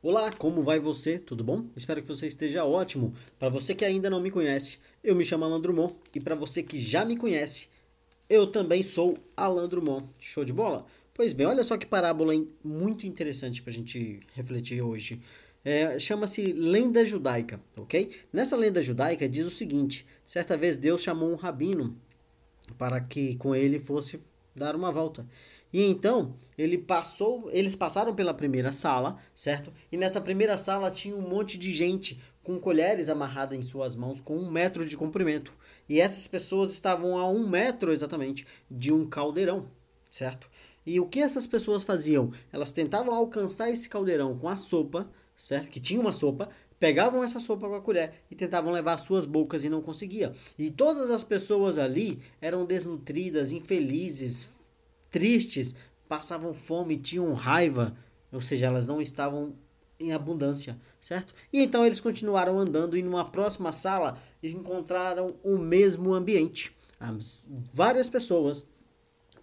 Olá, como vai você? Tudo bom? Espero que você esteja ótimo. Para você que ainda não me conhece, eu me chamo Alan Drummond e para você que já me conhece, eu também sou Alan Drummond. Show de bola? Pois bem, olha só que parábola muito interessante para a gente refletir hoje. É, Chama-se lenda judaica, ok? Nessa lenda judaica diz o seguinte: certa vez Deus chamou um rabino para que com ele fosse dar uma volta. E então ele passou, eles passaram pela primeira sala, certo? E nessa primeira sala tinha um monte de gente com colheres amarradas em suas mãos com um metro de comprimento. E essas pessoas estavam a um metro exatamente de um caldeirão, certo? E o que essas pessoas faziam? Elas tentavam alcançar esse caldeirão com a sopa, certo? Que tinha uma sopa, pegavam essa sopa com a colher e tentavam levar suas bocas e não conseguia. E todas as pessoas ali eram desnutridas, infelizes, tristes, passavam fome, tinham raiva, ou seja, elas não estavam em abundância, certo? E então eles continuaram andando e numa próxima sala encontraram o mesmo ambiente. As várias pessoas,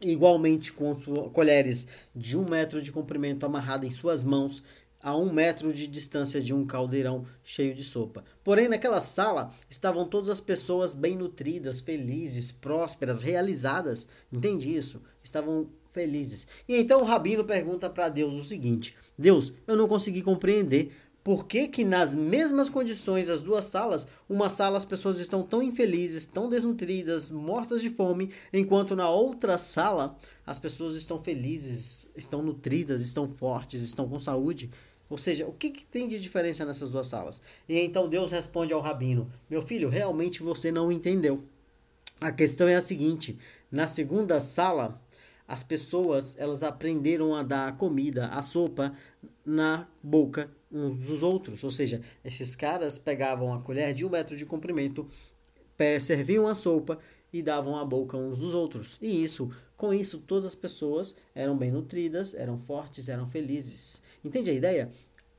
igualmente com colheres de um metro de comprimento amarrada em suas mãos, a um metro de distância de um caldeirão cheio de sopa. Porém, naquela sala estavam todas as pessoas bem nutridas, felizes, prósperas, realizadas. Entende isso? Estavam felizes. E então o rabino pergunta para Deus o seguinte: Deus, eu não consegui compreender por que, que nas mesmas condições, as duas salas, uma sala as pessoas estão tão infelizes, tão desnutridas, mortas de fome, enquanto na outra sala as pessoas estão felizes, estão nutridas, estão fortes, estão com saúde. Ou seja, o que, que, tem de diferença nessas duas salas? E então Deus responde ao rabino: Meu filho, realmente você não entendeu. A questão é a seguinte: na segunda sala, as pessoas elas aprenderam a dar comida, a sopa na boca uns dos outros. Ou seja, esses caras pegavam a colher de um metro de comprimento, serviam a sopa e davam a boca uns dos outros. E isso, com isso, todas as pessoas eram bem nutridas, eram fortes, eram felizes. Entende a ideia?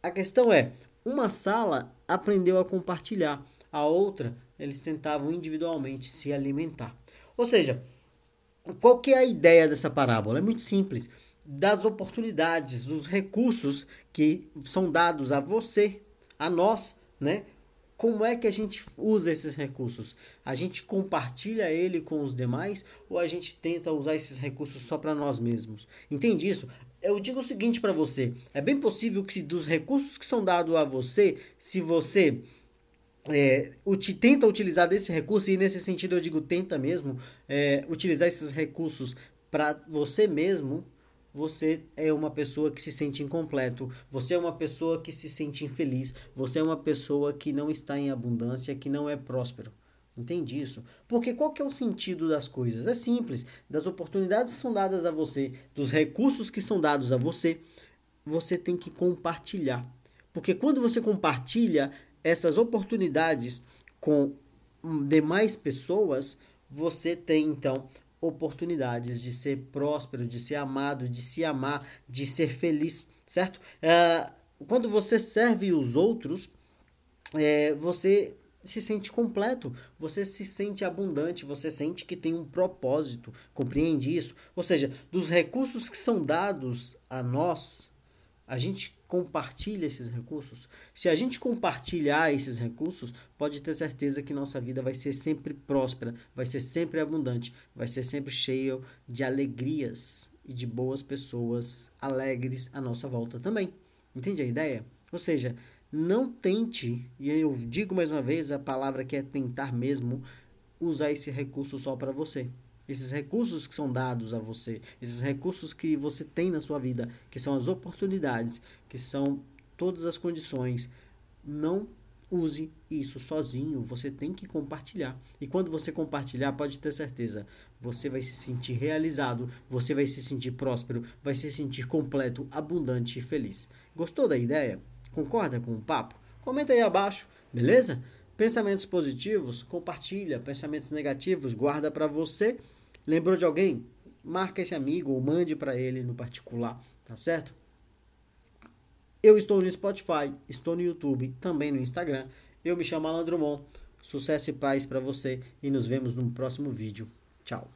A questão é, uma sala aprendeu a compartilhar, a outra eles tentavam individualmente se alimentar. Ou seja, qual que é a ideia dessa parábola? É muito simples. Das oportunidades, dos recursos que são dados a você, a nós, né? Como é que a gente usa esses recursos? A gente compartilha ele com os demais ou a gente tenta usar esses recursos só para nós mesmos? Entende isso? Eu digo o seguinte para você: é bem possível que dos recursos que são dados a você, se você é, tenta utilizar desse recurso, e nesse sentido eu digo tenta mesmo, é, utilizar esses recursos para você mesmo, você é uma pessoa que se sente incompleto, você é uma pessoa que se sente infeliz, você é uma pessoa que não está em abundância, que não é próspero. Entende isso? Porque qual que é o sentido das coisas? É simples. Das oportunidades que são dadas a você, dos recursos que são dados a você, você tem que compartilhar. Porque quando você compartilha essas oportunidades com demais pessoas, você tem então oportunidades de ser próspero, de ser amado, de se amar, de ser feliz, certo? É, quando você serve os outros, é, você se sente completo, você se sente abundante, você sente que tem um propósito, compreende isso? Ou seja, dos recursos que são dados a nós, a gente compartilha esses recursos, se a gente compartilhar esses recursos, pode ter certeza que nossa vida vai ser sempre próspera, vai ser sempre abundante, vai ser sempre cheia de alegrias e de boas pessoas alegres à nossa volta também. Entende a ideia? Ou seja, não tente, e eu digo mais uma vez a palavra que é tentar mesmo, usar esse recurso só para você. Esses recursos que são dados a você, esses recursos que você tem na sua vida, que são as oportunidades, que são todas as condições, não use isso sozinho, você tem que compartilhar. E quando você compartilhar, pode ter certeza, você vai se sentir realizado, você vai se sentir próspero, vai se sentir completo, abundante e feliz. Gostou da ideia? Concorda com o papo? Comenta aí abaixo, beleza? Pensamentos positivos, compartilha. Pensamentos negativos, guarda para você. Lembrou de alguém? Marca esse amigo ou mande para ele no particular, tá certo? Eu estou no Spotify, estou no YouTube, também no Instagram. Eu me chamo Alan Drummond. Sucesso e paz para você e nos vemos no próximo vídeo. Tchau.